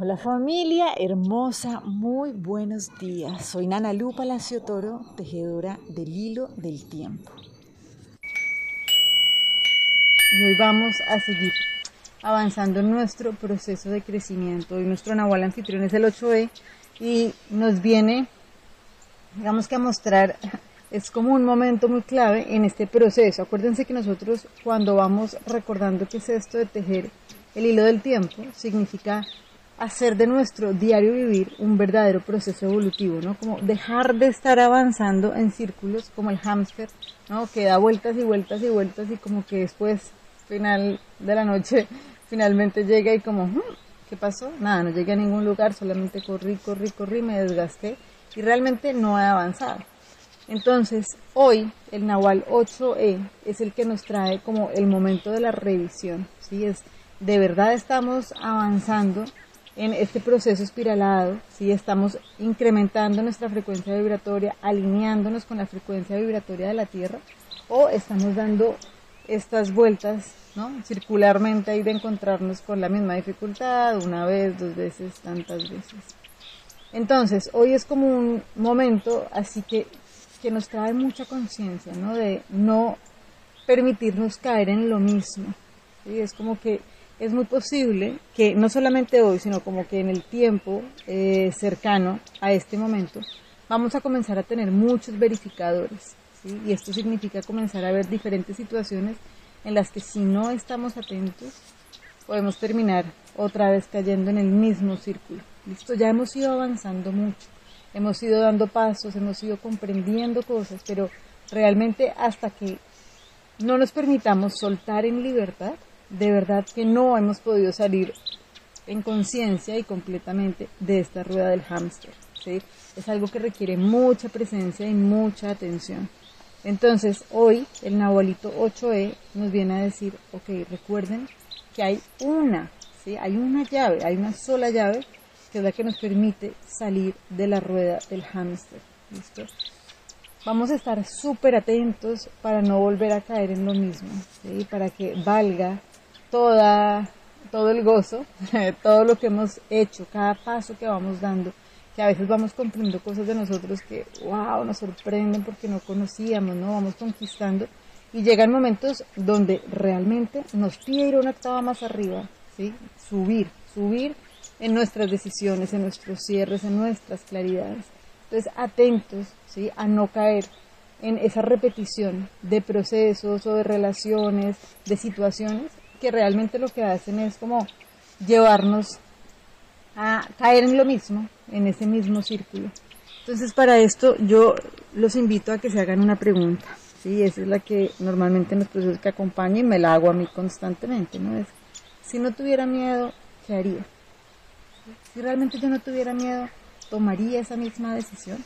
Hola familia hermosa, muy buenos días. Soy Nana Lu Palacio Toro, tejedora del hilo del tiempo. Y hoy vamos a seguir avanzando en nuestro proceso de crecimiento. Hoy nuestro Nahual anfitrión es el 8E y nos viene, digamos que a mostrar, es como un momento muy clave en este proceso. Acuérdense que nosotros cuando vamos recordando qué es esto de tejer el hilo del tiempo, significa hacer de nuestro diario vivir un verdadero proceso evolutivo, ¿no? Como dejar de estar avanzando en círculos como el hámster, ¿no? Que da vueltas y vueltas y vueltas y como que después, final de la noche, finalmente llega y como, hmm, ¿qué pasó? Nada, no llegué a ningún lugar, solamente corrí, corrí, corrí, me desgasté y realmente no he avanzado. Entonces, hoy el Nahual 8E es el que nos trae como el momento de la revisión, ¿sí? Es, de verdad estamos avanzando en este proceso espiralado, si estamos incrementando nuestra frecuencia vibratoria, alineándonos con la frecuencia vibratoria de la Tierra, o estamos dando estas vueltas ¿no? circularmente y de encontrarnos con la misma dificultad, una vez, dos veces, tantas veces. Entonces, hoy es como un momento así que, que nos trae mucha conciencia, ¿no? De no permitirnos caer en lo mismo. ¿sí? Es como que es muy posible que no solamente hoy, sino como que en el tiempo eh, cercano a este momento, vamos a comenzar a tener muchos verificadores. Y esto significa comenzar a ver diferentes situaciones en las que si no estamos atentos, podemos terminar otra vez cayendo en el mismo círculo. Listo, ya hemos ido avanzando mucho, hemos ido dando pasos, hemos ido comprendiendo cosas, pero realmente hasta que no nos permitamos soltar en libertad, de verdad que no hemos podido salir en conciencia y completamente de esta rueda del hámster. ¿sí? Es algo que requiere mucha presencia y mucha atención. Entonces, hoy el Nahualito 8E nos viene a decir, ok, recuerden que hay una, ¿sí? hay una llave, hay una sola llave que es la que nos permite salir de la rueda del hámster. ¿Listo? Vamos a estar súper atentos para no volver a caer en lo mismo, ¿sí? para que valga toda, todo el gozo, todo lo que hemos hecho, cada paso que vamos dando, que a veces vamos comprendiendo cosas de nosotros que, wow, nos sorprenden porque no conocíamos, ¿no? Vamos conquistando y llegan momentos donde realmente nos pide ir una octava más arriba, ¿sí? Subir, subir en nuestras decisiones, en nuestros cierres, en nuestras claridades. Entonces, atentos, ¿sí? A no caer en esa repetición de procesos o de relaciones, de situaciones que realmente lo que hacen es como llevarnos a caer en lo mismo, en ese mismo círculo. Entonces para esto yo los invito a que se hagan una pregunta, ¿sí? Esa es la que normalmente en los procesos que me la hago a mí constantemente, ¿no? Es, si no tuviera miedo, ¿qué haría? Si realmente yo no tuviera miedo, ¿tomaría esa misma decisión?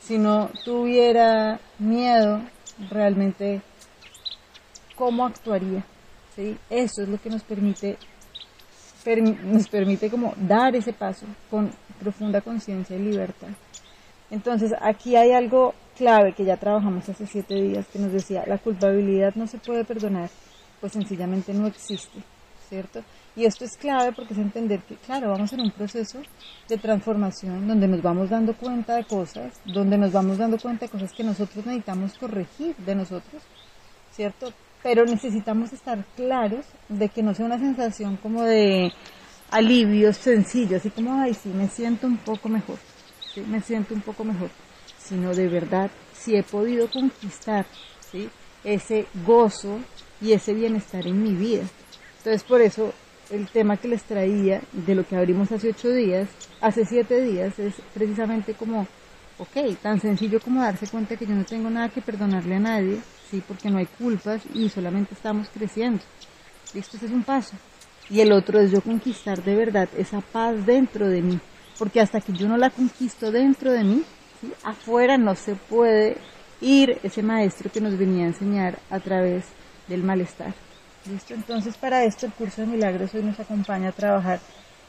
Si no tuviera miedo, realmente, ¿cómo actuaría? ¿Sí? Eso es lo que nos permite, nos permite como dar ese paso con profunda conciencia y libertad. Entonces, aquí hay algo clave que ya trabajamos hace siete días que nos decía, la culpabilidad no se puede perdonar, pues sencillamente no existe, ¿cierto? Y esto es clave porque es entender que, claro, vamos en un proceso de transformación donde nos vamos dando cuenta de cosas, donde nos vamos dando cuenta de cosas que nosotros necesitamos corregir de nosotros, ¿cierto? Pero necesitamos estar claros de que no sea una sensación como de alivio sencillo, así como, ay, sí, me siento un poco mejor, ¿sí? me siento un poco mejor, sino de verdad, si he podido conquistar ese gozo y ese bienestar en mi vida. Entonces, por eso, el tema que les traía de lo que abrimos hace ocho días, hace siete días, es precisamente como, ok, tan sencillo como darse cuenta que yo no tengo nada que perdonarle a nadie, ¿sí? Porque no hay culpas y solamente estamos creciendo. Esto es un paso. Y el otro es yo conquistar de verdad esa paz dentro de mí. Porque hasta que yo no la conquisto dentro de mí, afuera no se puede ir ese maestro que nos venía a enseñar a través del malestar. ¿Listo? Entonces para esto el curso de milagros hoy nos acompaña a trabajar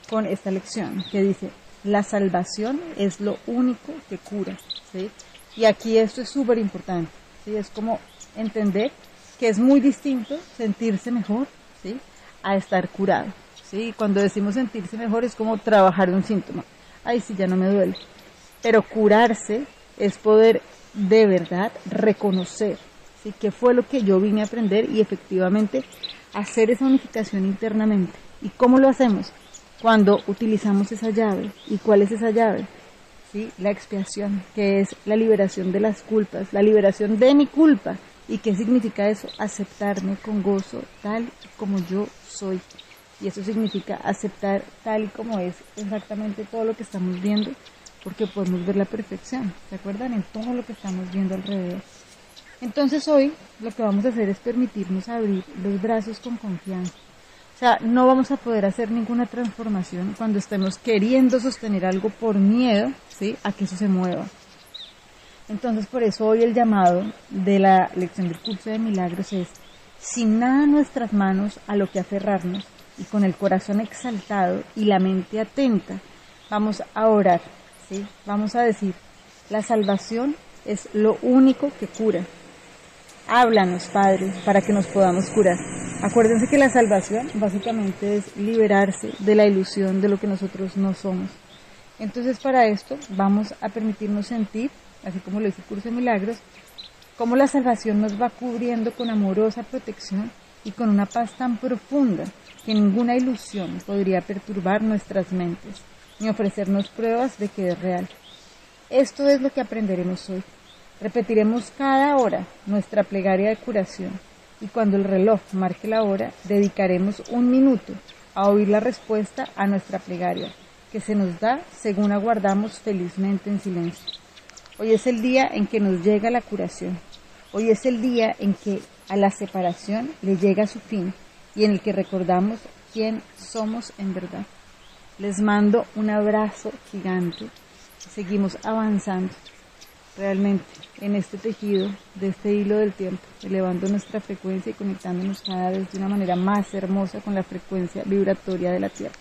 con esta lección que dice, la salvación es lo único que cura. ¿sí? Y aquí esto es súper importante. ¿sí? Es como entender que es muy distinto sentirse mejor ¿sí? a estar curado. ¿sí? Cuando decimos sentirse mejor es como trabajar un síntoma. Ay, sí, ya no me duele. Pero curarse es poder de verdad reconocer ¿sí? qué fue lo que yo vine a aprender y efectivamente hacer esa unificación internamente. ¿Y cómo lo hacemos? Cuando utilizamos esa llave. ¿Y cuál es esa llave? ¿Sí? La expiación, que es la liberación de las culpas, la liberación de mi culpa. ¿Y qué significa eso? Aceptarme con gozo tal como yo soy. Y eso significa aceptar tal y como es exactamente todo lo que estamos viendo, porque podemos ver la perfección, ¿se acuerdan? En todo lo que estamos viendo alrededor. Entonces hoy lo que vamos a hacer es permitirnos abrir los brazos con confianza. O sea, no vamos a poder hacer ninguna transformación cuando estemos queriendo sostener algo por miedo, ¿sí? A que eso se mueva. Entonces, por eso hoy el llamado de la lección del curso de milagros es, sin nada nuestras manos a lo que aferrarnos y con el corazón exaltado y la mente atenta, vamos a orar, ¿sí? Vamos a decir, la salvación es lo único que cura. Háblanos, Padre, para que nos podamos curar. Acuérdense que la salvación básicamente es liberarse de la ilusión de lo que nosotros no somos. Entonces, para esto vamos a permitirnos sentir así como lo dice el curso de milagros, cómo la salvación nos va cubriendo con amorosa protección y con una paz tan profunda que ninguna ilusión podría perturbar nuestras mentes ni ofrecernos pruebas de que es real. Esto es lo que aprenderemos hoy. Repetiremos cada hora nuestra plegaria de curación y cuando el reloj marque la hora dedicaremos un minuto a oír la respuesta a nuestra plegaria, que se nos da según aguardamos felizmente en silencio. Hoy es el día en que nos llega la curación. Hoy es el día en que a la separación le llega su fin y en el que recordamos quién somos en verdad. Les mando un abrazo gigante. Seguimos avanzando realmente en este tejido de este hilo del tiempo, elevando nuestra frecuencia y conectándonos cada vez de una manera más hermosa con la frecuencia vibratoria de la Tierra.